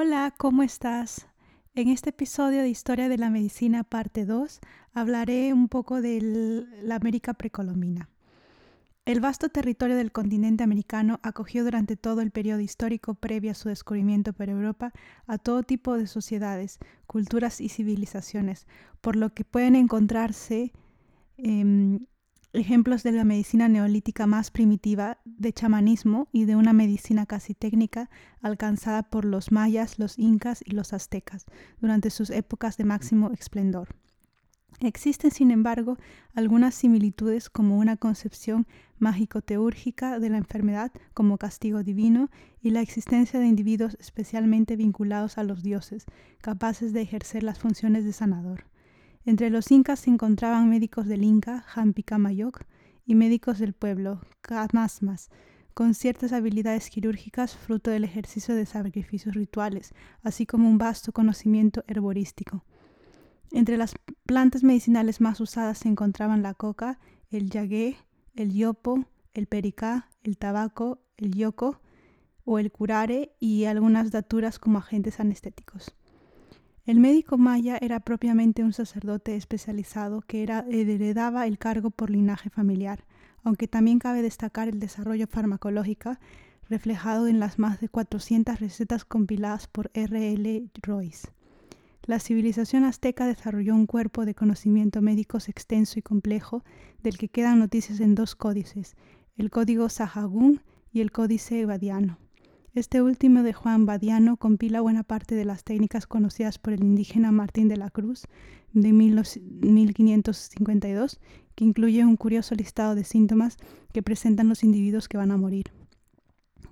Hola, ¿cómo estás? En este episodio de Historia de la Medicina, parte 2, hablaré un poco de la América precolombina. El vasto territorio del continente americano acogió durante todo el periodo histórico previo a su descubrimiento por Europa a todo tipo de sociedades, culturas y civilizaciones, por lo que pueden encontrarse em, ejemplos de la medicina neolítica más primitiva, de chamanismo y de una medicina casi técnica alcanzada por los mayas, los incas y los aztecas durante sus épocas de máximo esplendor. Existen, sin embargo, algunas similitudes como una concepción mágico-teúrgica de la enfermedad como castigo divino y la existencia de individuos especialmente vinculados a los dioses, capaces de ejercer las funciones de sanador. Entre los incas se encontraban médicos del Inca, Mayoc, y médicos del pueblo, Camasmas, con ciertas habilidades quirúrgicas fruto del ejercicio de sacrificios rituales, así como un vasto conocimiento herborístico. Entre las plantas medicinales más usadas se encontraban la coca, el yagué, el yopo, el pericá, el tabaco, el yoco o el curare y algunas daturas como agentes anestéticos. El médico maya era propiamente un sacerdote especializado que era, heredaba el cargo por linaje familiar, aunque también cabe destacar el desarrollo farmacológico reflejado en las más de 400 recetas compiladas por R. L. Royce. La civilización azteca desarrolló un cuerpo de conocimiento médicos extenso y complejo, del que quedan noticias en dos códices, el Código Sahagún y el Códice Badiano. Este último de Juan Badiano compila buena parte de las técnicas conocidas por el indígena Martín de la Cruz de 1552, que incluye un curioso listado de síntomas que presentan los individuos que van a morir.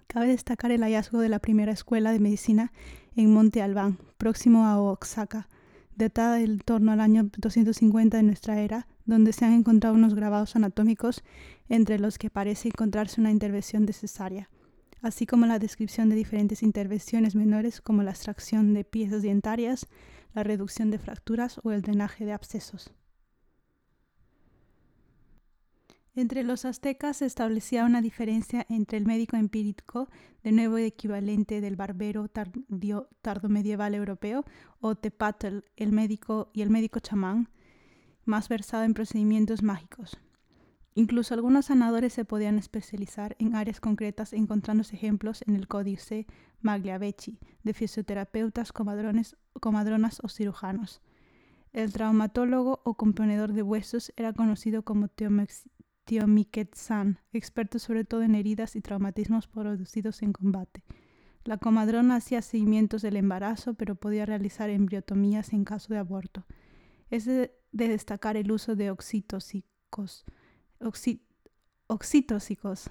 Cabe destacar el hallazgo de la primera escuela de medicina en Monte Albán, próximo a Oaxaca, datada en torno al año 250 de nuestra era, donde se han encontrado unos grabados anatómicos entre los que parece encontrarse una intervención de cesárea así como la descripción de diferentes intervenciones menores como la extracción de piezas dientarias, la reducción de fracturas o el drenaje de abscesos. Entre los aztecas se establecía una diferencia entre el médico empírico, de nuevo equivalente del barbero tardo tardomedieval europeo, o tepatl, el médico y el médico chamán, más versado en procedimientos mágicos. Incluso algunos sanadores se podían especializar en áreas concretas encontrándose ejemplos en el Códice Magliavecchi de fisioterapeutas, comadrones, comadronas o cirujanos. El traumatólogo o componedor de huesos era conocido como Tiomiquetzán, experto sobre todo en heridas y traumatismos producidos en combate. La comadrona hacía seguimientos del embarazo, pero podía realizar embriotomías en caso de aborto. Es de, de destacar el uso de oxitocicos, oxitóxicos,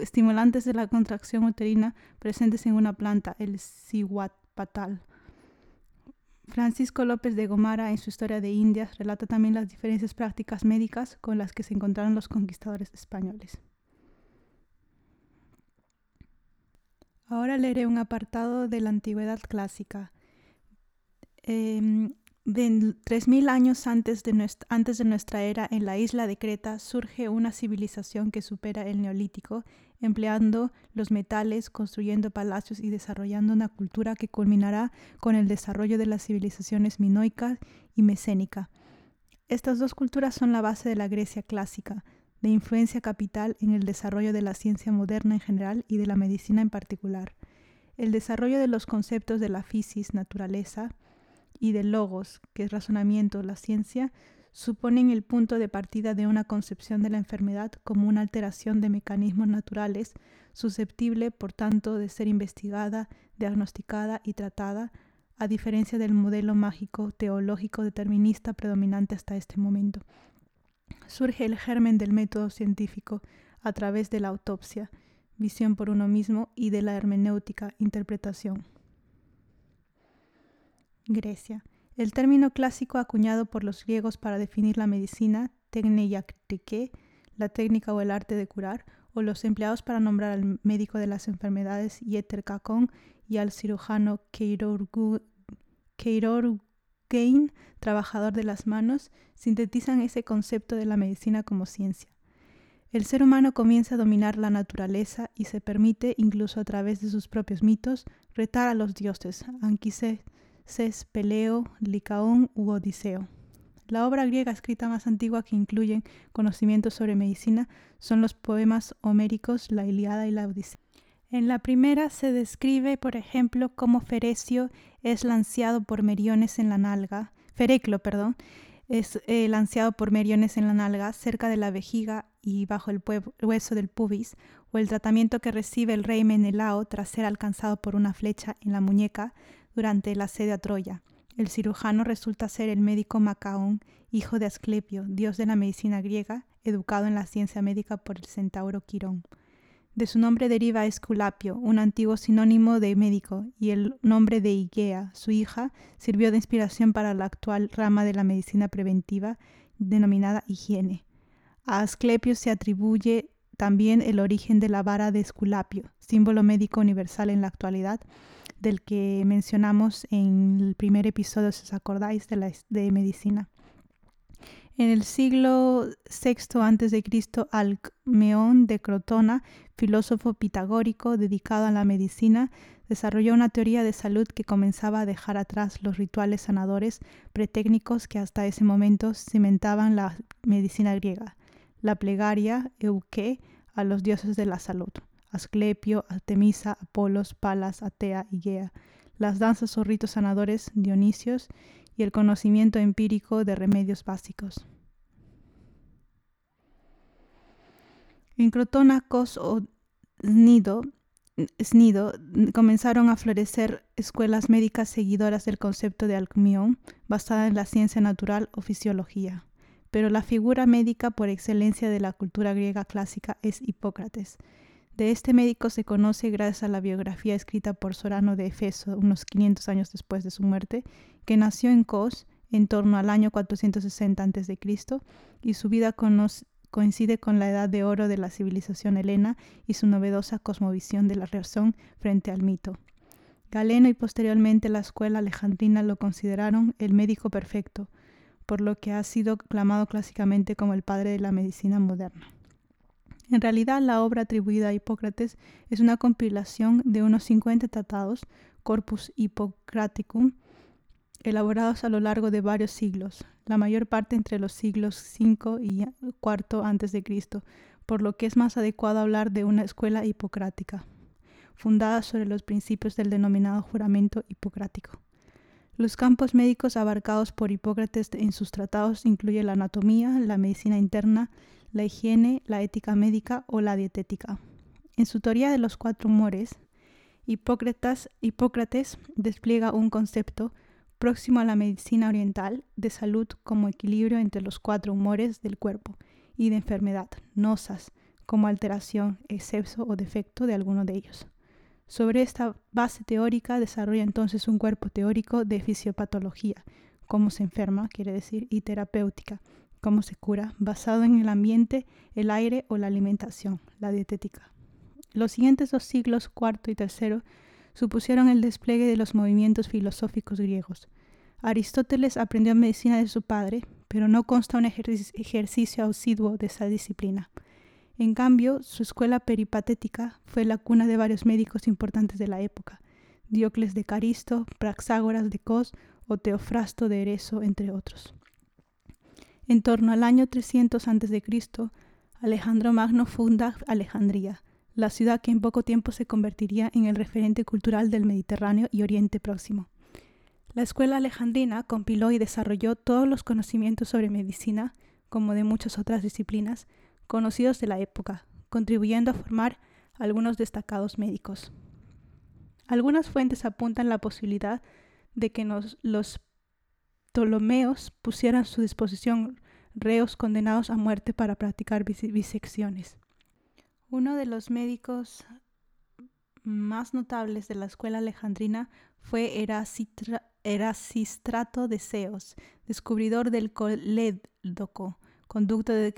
estimulantes de la contracción uterina presentes en una planta, el patal. Francisco López de Gomara, en su Historia de Indias, relata también las diferentes prácticas médicas con las que se encontraron los conquistadores españoles. Ahora leeré un apartado de la antigüedad clásica. Em, Tres mil años antes de, nuestra, de era, en la isla de Creta surge una civilización que supera el neolítico, empleando los metales, construyendo palacios y desarrollando una cultura que culminará con el desarrollo de las civilizaciones minoica y mesénica. Estas dos culturas son la base de la Grecia clásica, de influencia capital en el desarrollo de la ciencia moderna en general y de la medicina en particular. El desarrollo de los conceptos de la fisis, naturaleza, y de logos, que es razonamiento, la ciencia, suponen el punto de partida de una concepción de la enfermedad como una alteración de mecanismos naturales, susceptible, por tanto, de ser investigada, diagnosticada y tratada, a diferencia del modelo mágico teológico determinista predominante hasta este momento. Surge el germen del método científico a través de la autopsia, visión por uno mismo y de la hermenéutica, interpretación. Grecia. El término clásico acuñado por los griegos para definir la medicina, tecneiaktike, la técnica o el arte de curar, o los empleados para nombrar al médico de las enfermedades, yeter y al cirujano keirorgein, trabajador de las manos, sintetizan ese concepto de la medicina como ciencia. El ser humano comienza a dominar la naturaleza y se permite, incluso a través de sus propios mitos, retar a los dioses, Anquises, Peleo, Licaón u Odiseo. La obra griega escrita más antigua que incluye conocimientos sobre medicina son los poemas homéricos, la Iliada y la Odisea. En la primera se describe, por ejemplo, cómo Ferecio es lanceado por Meriones en la nalga, Fereclo, perdón, es eh, lanceado por Meriones en la nalga, cerca de la vejiga y bajo el hueso del pubis, o el tratamiento que recibe el rey Menelao tras ser alcanzado por una flecha en la muñeca durante el asedio a Troya. El cirujano resulta ser el médico Macaón, hijo de Asclepio, dios de la medicina griega, educado en la ciencia médica por el centauro Quirón. De su nombre deriva Esculapio, un antiguo sinónimo de médico, y el nombre de Igea, su hija, sirvió de inspiración para la actual rama de la medicina preventiva denominada higiene. A Asclepio se atribuye también el origen de la vara de Esculapio, símbolo médico universal en la actualidad, del que mencionamos en el primer episodio, si os acordáis, de, la, de medicina. En el siglo VI a.C., Alcmeón de Crotona, filósofo pitagórico dedicado a la medicina, desarrolló una teoría de salud que comenzaba a dejar atrás los rituales sanadores pretécnicos que hasta ese momento cimentaban la medicina griega, la plegaria, euque, a los dioses de la salud, Asclepio, Artemisa, Apolos, Palas, Atea y Gea, las danzas o ritos sanadores, Dionisios, y el conocimiento empírico de remedios básicos. En Crotona, Cos o Snido, comenzaron a florecer escuelas médicas seguidoras del concepto de Alcmión, basada en la ciencia natural o fisiología. Pero la figura médica por excelencia de la cultura griega clásica es Hipócrates. De este médico se conoce gracias a la biografía escrita por Sorano de Efeso unos 500 años después de su muerte que nació en Kos en torno al año 460 a.C. y su vida coincide con la edad de oro de la civilización helena y su novedosa cosmovisión de la razón frente al mito. Galeno y posteriormente la escuela alejandrina lo consideraron el médico perfecto, por lo que ha sido clamado clásicamente como el padre de la medicina moderna. En realidad, la obra atribuida a Hipócrates es una compilación de unos 50 tratados, Corpus Hippocraticum, elaborados a lo largo de varios siglos, la mayor parte entre los siglos V y IV a.C., por lo que es más adecuado hablar de una escuela hipocrática, fundada sobre los principios del denominado juramento hipocrático. Los campos médicos abarcados por Hipócrates en sus tratados incluyen la anatomía, la medicina interna, la higiene, la ética médica o la dietética. En su teoría de los cuatro humores, Hipócrates, Hipócrates despliega un concepto próximo a la medicina oriental de salud como equilibrio entre los cuatro humores del cuerpo y de enfermedad, nosas, como alteración, exceso o defecto de alguno de ellos. Sobre esta base teórica desarrolla entonces un cuerpo teórico de fisiopatología, cómo se enferma, quiere decir, y terapéutica, cómo se cura, basado en el ambiente, el aire o la alimentación, la dietética. Los siguientes dos siglos, cuarto y tercero, supusieron el despliegue de los movimientos filosóficos griegos. Aristóteles aprendió medicina de su padre, pero no consta un ejercicio asiduo de esa disciplina. En cambio, su escuela peripatética fue la cuna de varios médicos importantes de la época, Diocles de Caristo, Praxágoras de Cos o Teofrasto de Ereso, entre otros. En torno al año 300 a.C., Alejandro Magno funda Alejandría, la ciudad que en poco tiempo se convertiría en el referente cultural del Mediterráneo y Oriente Próximo. La escuela alejandrina compiló y desarrolló todos los conocimientos sobre medicina, como de muchas otras disciplinas, conocidos de la época, contribuyendo a formar algunos destacados médicos. Algunas fuentes apuntan la posibilidad de que los Ptolomeos pusieran a su disposición reos condenados a muerte para practicar bisecciones. Uno de los médicos más notables de la escuela alejandrina fue Erasistrato de Ceos, descubridor del colédoco, conducto de,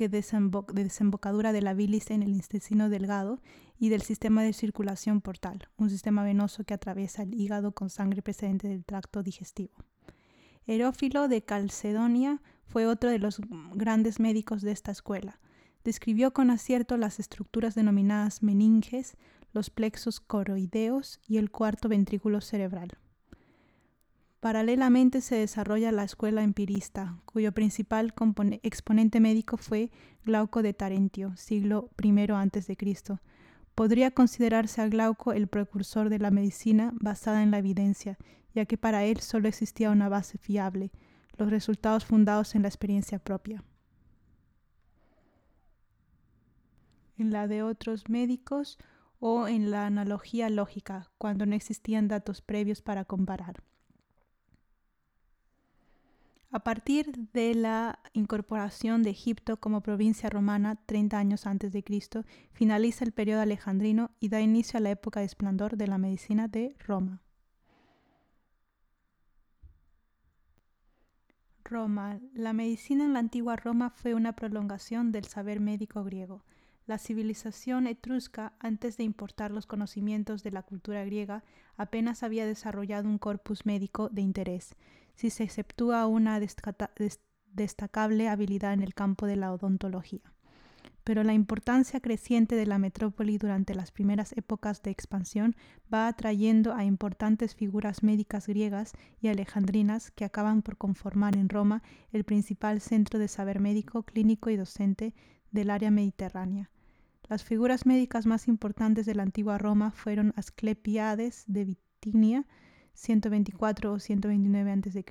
desembocadura de la bilis en el intestino delgado y del sistema de circulación portal, un sistema venoso que atraviesa el hígado con sangre procedente del tracto digestivo. Herófilo de Calcedonia fue otro de los grandes médicos de esta escuela describió con acierto las estructuras denominadas meninges, los plexos coroideos y el cuarto ventrículo cerebral. Paralelamente se desarrolla la escuela empirista, cuyo principal exponente médico fue Glauco de Tarentio, siglo I a.C. Podría considerarse a Glauco el precursor de la medicina basada en la evidencia, ya que para él solo existía una base fiable, los resultados fundados en la experiencia propia. En la de otros médicos o en la analogía lógica, cuando no existían datos previos para comparar. A partir de la incorporación de Egipto como provincia romana 30 años antes de Cristo, finaliza el periodo alejandrino y da inicio a la época de esplendor de la medicina de Roma. Roma. La medicina en la antigua Roma fue una prolongación del saber médico griego. La civilización etrusca, antes de importar los conocimientos de la cultura griega, apenas había desarrollado un corpus médico de interés si se exceptúa una destacable habilidad en el campo de la odontología. Pero la importancia creciente de la metrópoli durante las primeras épocas de expansión va atrayendo a importantes figuras médicas griegas y alejandrinas que acaban por conformar en Roma el principal centro de saber médico, clínico y docente del área mediterránea. Las figuras médicas más importantes de la antigua Roma fueron Asclepiades de Bitinia, 124 o 129 a.C.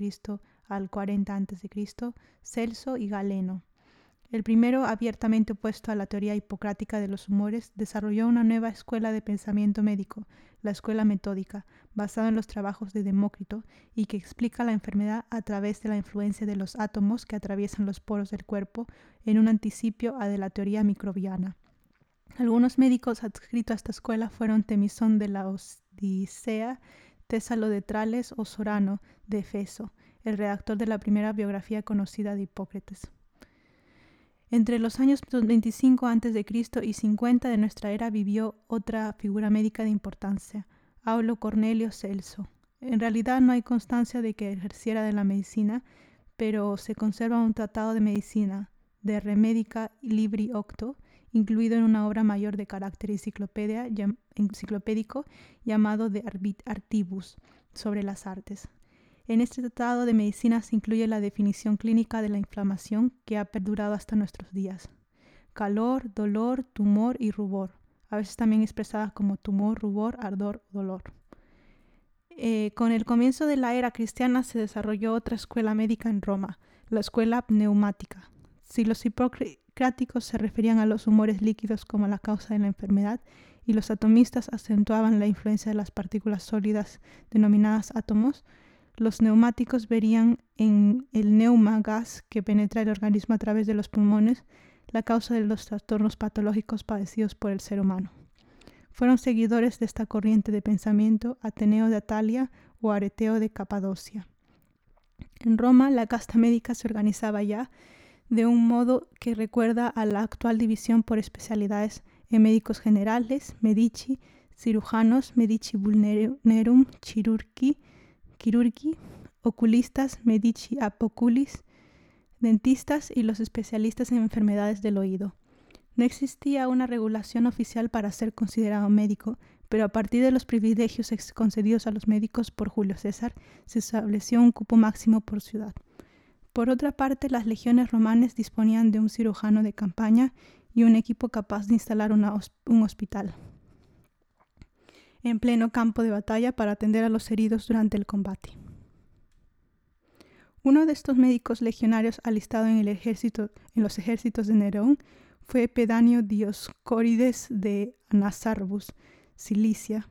al 40 a.C., Celso y Galeno. El primero, abiertamente opuesto a la teoría hipocrática de los humores, desarrolló una nueva escuela de pensamiento médico, la escuela metódica, basada en los trabajos de Demócrito y que explica la enfermedad a través de la influencia de los átomos que atraviesan los poros del cuerpo en un anticipio a de la teoría microbiana. Algunos médicos adscritos a esta escuela fueron Temisón de la Odisea, Tésalo de Trales o Sorano de Efeso, el redactor de la primera biografía conocida de Hipócrates. Entre los años 25 a.C. y 50 de nuestra era vivió otra figura médica de importancia, Aulo Cornelio Celso. En realidad no hay constancia de que ejerciera de la medicina, pero se conserva un tratado de medicina, de Remedica Libri Octo, incluido en una obra mayor de carácter enciclopédico llamado De Artibus, sobre las artes. En este tratado de medicina se incluye la definición clínica de la inflamación que ha perdurado hasta nuestros días. Calor, dolor, tumor y rubor, a veces también expresadas como tumor, rubor, ardor, dolor. Eh, con el comienzo de la era cristiana se desarrolló otra escuela médica en Roma, la escuela pneumática. Si los hipocráticos se referían a los humores líquidos como la causa de la enfermedad y los atomistas acentuaban la influencia de las partículas sólidas denominadas átomos, los neumáticos verían en el neuma gas que penetra el organismo a través de los pulmones la causa de los trastornos patológicos padecidos por el ser humano. Fueron seguidores de esta corriente de pensamiento Ateneo de Atalia o Areteo de Capadocia. En Roma, la casta médica se organizaba ya de un modo que recuerda a la actual división por especialidades en médicos generales, medici, cirujanos, medici vulnerum, chirurgi, chirurgi, oculistas, medici apoculis, dentistas y los especialistas en enfermedades del oído. No existía una regulación oficial para ser considerado médico, pero a partir de los privilegios concedidos a los médicos por Julio César, se estableció un cupo máximo por ciudad. Por otra parte, las legiones romanas disponían de un cirujano de campaña y un equipo capaz de instalar un hospital en pleno campo de batalla para atender a los heridos durante el combate. Uno de estos médicos legionarios alistado en, el ejército, en los ejércitos de Nerón fue Pedanio Dioscórides de Anazarbus, Cilicia,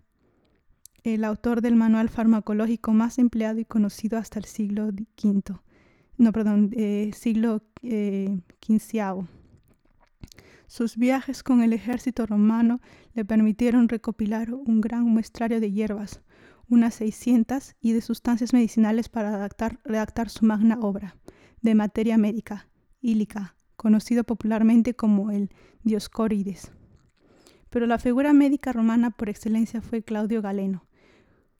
el autor del manual farmacológico más empleado y conocido hasta el siglo V no, perdón, eh, siglo eh, Sus viajes con el ejército romano le permitieron recopilar un gran muestrario de hierbas, unas 600, y de sustancias medicinales para redactar su magna obra, de materia médica, ílica, conocido popularmente como el Dioscórides. Pero la figura médica romana por excelencia fue Claudio Galeno,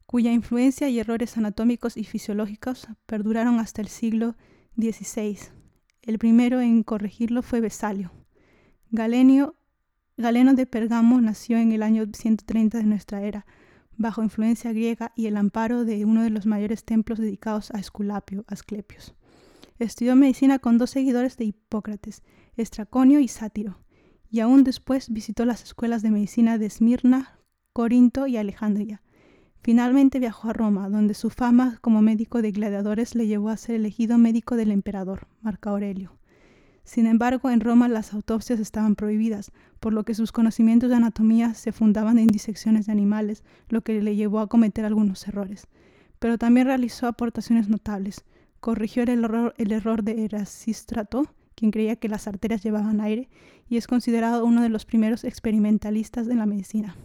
cuya influencia y errores anatómicos y fisiológicos perduraron hasta el siglo XVI. El primero en corregirlo fue Besalio. Galeno de Pergamo nació en el año 130 de nuestra era, bajo influencia griega y el amparo de uno de los mayores templos dedicados a Esculapio, Asclepios. Estudió medicina con dos seguidores de Hipócrates, Estraconio y Sátiro, y aún después visitó las escuelas de medicina de Esmirna, Corinto y Alejandría. Finalmente viajó a Roma, donde su fama como médico de gladiadores le llevó a ser elegido médico del emperador, Marco Aurelio. Sin embargo, en Roma las autopsias estaban prohibidas, por lo que sus conocimientos de anatomía se fundaban en disecciones de animales, lo que le llevó a cometer algunos errores. Pero también realizó aportaciones notables. Corrigió el error, de Erasístrato, quien creía que las arterias llevaban aire, y es considerado uno de los primeros experimentalistas de la medicina.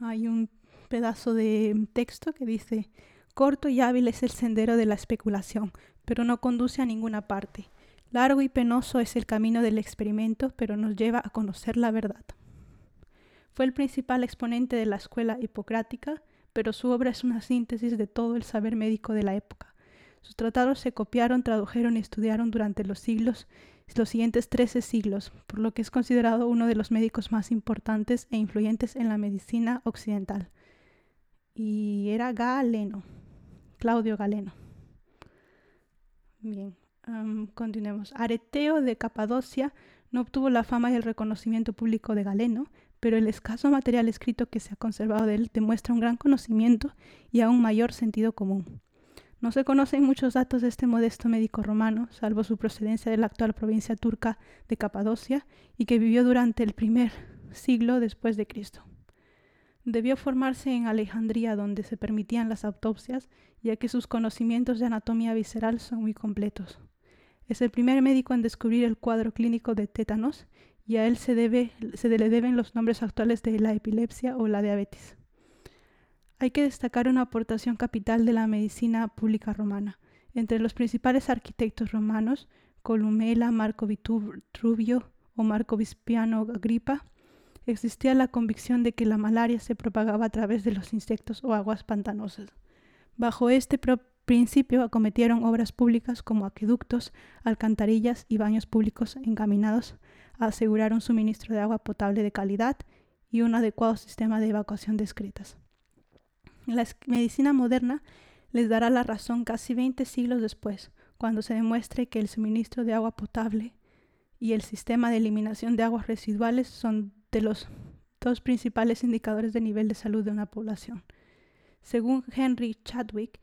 Hay un pedazo de texto que dice, corto y hábil es el sendero de la especulación, pero no conduce a ninguna parte. Largo y penoso es el camino del experimento, pero nos lleva a conocer la verdad. Fue el principal exponente de la escuela hipocrática, pero su obra es una síntesis de todo el saber médico de la época. Sus tratados se copiaron, tradujeron y estudiaron durante los siglos, los siguientes trece siglos, por lo que es considerado uno de los médicos más importantes e influyentes en la medicina occidental. Y era Galeno, Claudio Galeno. Bien, continuemos. Areteo de Capadocia no obtuvo la fama y el reconocimiento público de Galeno, pero el escaso material escrito que se ha conservado de él demuestra un gran conocimiento y aún mayor sentido común. No se conocen muchos datos de este modesto médico romano, salvo su procedencia de la actual provincia turca de Capadocia y que vivió durante el primer siglo después de Cristo. Debió formarse en Alejandría, donde se permitían las autopsias, ya que sus conocimientos de anatomía visceral son muy completos. Es el primer médico en descubrir el cuadro clínico de tétanos y a él se, debe, se le deben los nombres actuales de la epilepsia o la diabetes. Hay que destacar una aportación capital de la medicina pública romana. Entre los principales arquitectos romanos, Columela, Marco Vitruvio o Marco Vispiano Agripa, existía la convicción de que la malaria se propagaba a través de los insectos o aguas pantanosas. Bajo este principio acometieron obras públicas como acueductos, alcantarillas y baños públicos encaminados a asegurar un suministro de agua potable de calidad y un adecuado sistema de evacuación de excretas. La medicina moderna les dará la razón casi 20 siglos después, cuando se demuestre que el suministro de agua potable y el sistema de eliminación de aguas residuales son de los dos principales indicadores de nivel de salud de una población. Según Henry Chadwick,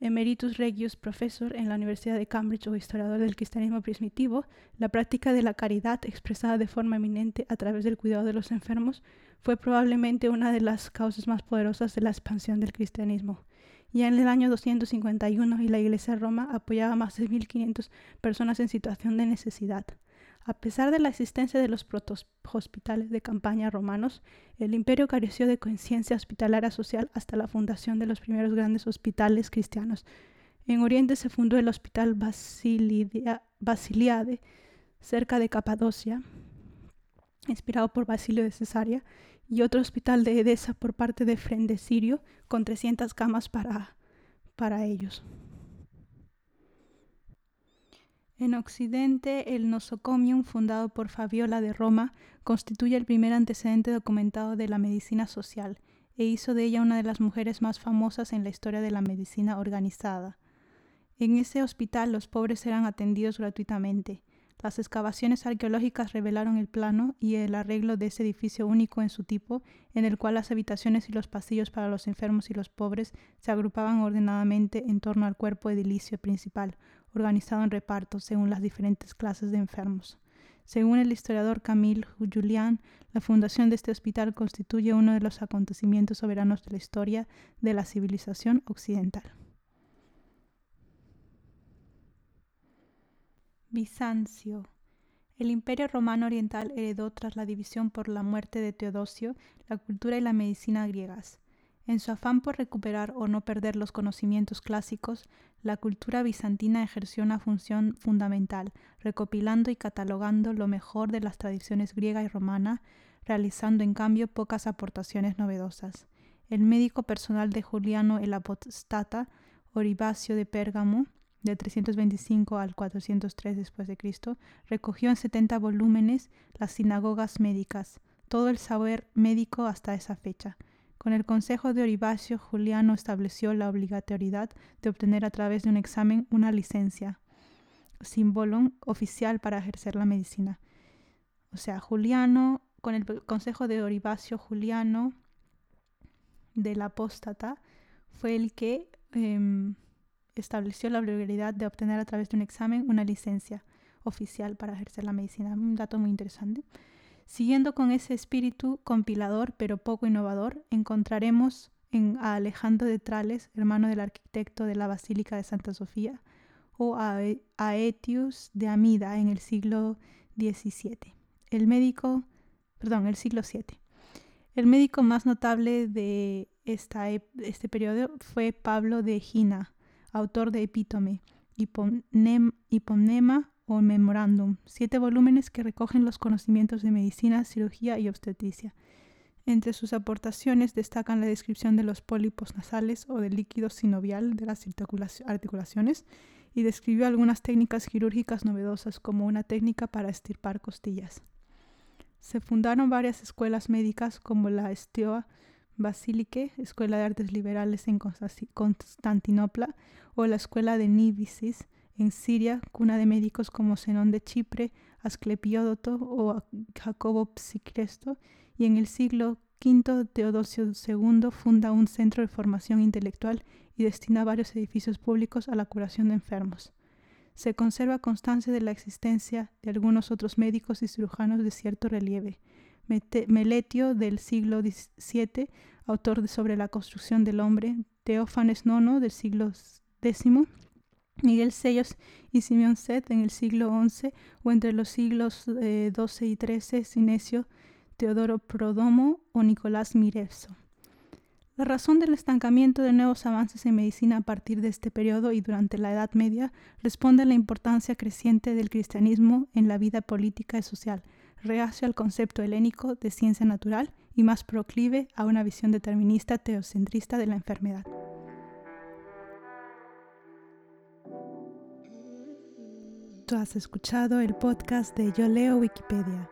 Emeritus Regius Professor en la Universidad de Cambridge o historiador del cristianismo primitivo, la práctica de la caridad expresada de forma eminente a través del cuidado de los enfermos fue probablemente una de las causas más poderosas de la expansión del cristianismo. Ya en el año 251 y la Iglesia de Roma apoyaba a más de 1.500 personas en situación de necesidad. A pesar de la existencia de los hospitales de campaña romanos, el imperio careció de conciencia hospitalaria social hasta la fundación de los primeros grandes hospitales cristianos. En Oriente se fundó el Hospital Basiliade, cerca de Capadocia, inspirado por Basilio de Cesarea, y otro hospital de Edesa por parte de Frende Sirio, con 300 camas para, para ellos. En Occidente, el nosocomium, fundado por Fabiola de Roma, constituye el primer antecedente documentado de la medicina social e hizo de ella una de las mujeres más famosas en la historia de la medicina organizada. En ese hospital los pobres eran atendidos gratuitamente. Las excavaciones arqueológicas revelaron el plano y el arreglo de ese edificio único en su tipo, en el cual las habitaciones y los pasillos para los enfermos y los pobres se agrupaban ordenadamente en torno al cuerpo edilicio principal, organizado en repartos según las diferentes clases de enfermos. Según el historiador Camille Julian, la fundación de este hospital constituye uno de los acontecimientos soberanos de la historia de la civilización occidental. Bizancio. El Imperio Romano Oriental heredó tras la división por la muerte de Teodosio la cultura y la medicina griegas. En su afán por recuperar o no perder los conocimientos clásicos, la cultura bizantina ejerció una función fundamental, recopilando y catalogando lo mejor de las tradiciones griega y romana, realizando en cambio pocas aportaciones novedosas. El médico personal de Juliano el Apostata, Oribacio de Pérgamo, de 325 al 403 después de Cristo, recogió en 70 volúmenes las sinagogas médicas, todo el saber médico hasta esa fecha. Con el consejo de Oribacio, Juliano estableció la obligatoriedad de obtener a través de un examen una licencia, símbolo oficial para ejercer la medicina. O sea, Juliano, con el consejo de Oribacio Juliano del apóstata, fue el que em, estableció la obligatoriedad de obtener a través de un examen una licencia oficial para ejercer la medicina. Un dato muy interesante. Siguiendo con ese espíritu compilador pero poco innovador, encontraremos en, a Alejandro de Trales, hermano del arquitecto de la Basílica de Santa Sofía, o a, Aetius de Amida en el siglo XVII. El médico, perdón, el siglo VII. El médico más notable de esta, este periodo fue Pablo de Gina, autor de Epítome, Hiponema o Memorandum, siete volúmenes que recogen los conocimientos de medicina, cirugía y obstetricia. Entre sus aportaciones destacan la descripción de los pólipos nasales o del líquido sinovial de las articulaciones y describió algunas técnicas quirúrgicas novedosas como una técnica para estirpar costillas. Se fundaron varias escuelas médicas como la Estioa Basilique, Escuela de Artes Liberales en Constantinopla, o la Escuela de Nibisis en Siria, cuna de médicos como Zenón de Chipre, Asclepiódoto o Jacobo Psicresto, y en el siglo V Teodosio II funda un centro de formación intelectual y destina varios edificios públicos a la curación de enfermos. Se conserva constancia de la existencia de algunos otros médicos y cirujanos de cierto relieve, Meletio del siglo XVII, autor Sobre la construcción del hombre, Teófanes IX del siglo X, Miguel Sellos y Simeón Seth en el siglo XI o entre los siglos XII eh, y XIII, Sinesio, Teodoro Prodomo o Nicolás Mirevso. La razón del estancamiento de nuevos avances en medicina a partir de este periodo y durante la Edad Media responde a la importancia creciente del cristianismo en la vida política y social, reacio al concepto helénico de ciencia natural y más proclive a una visión determinista teocentrista de la enfermedad. Tú has escuchado el podcast de Yo Leo Wikipedia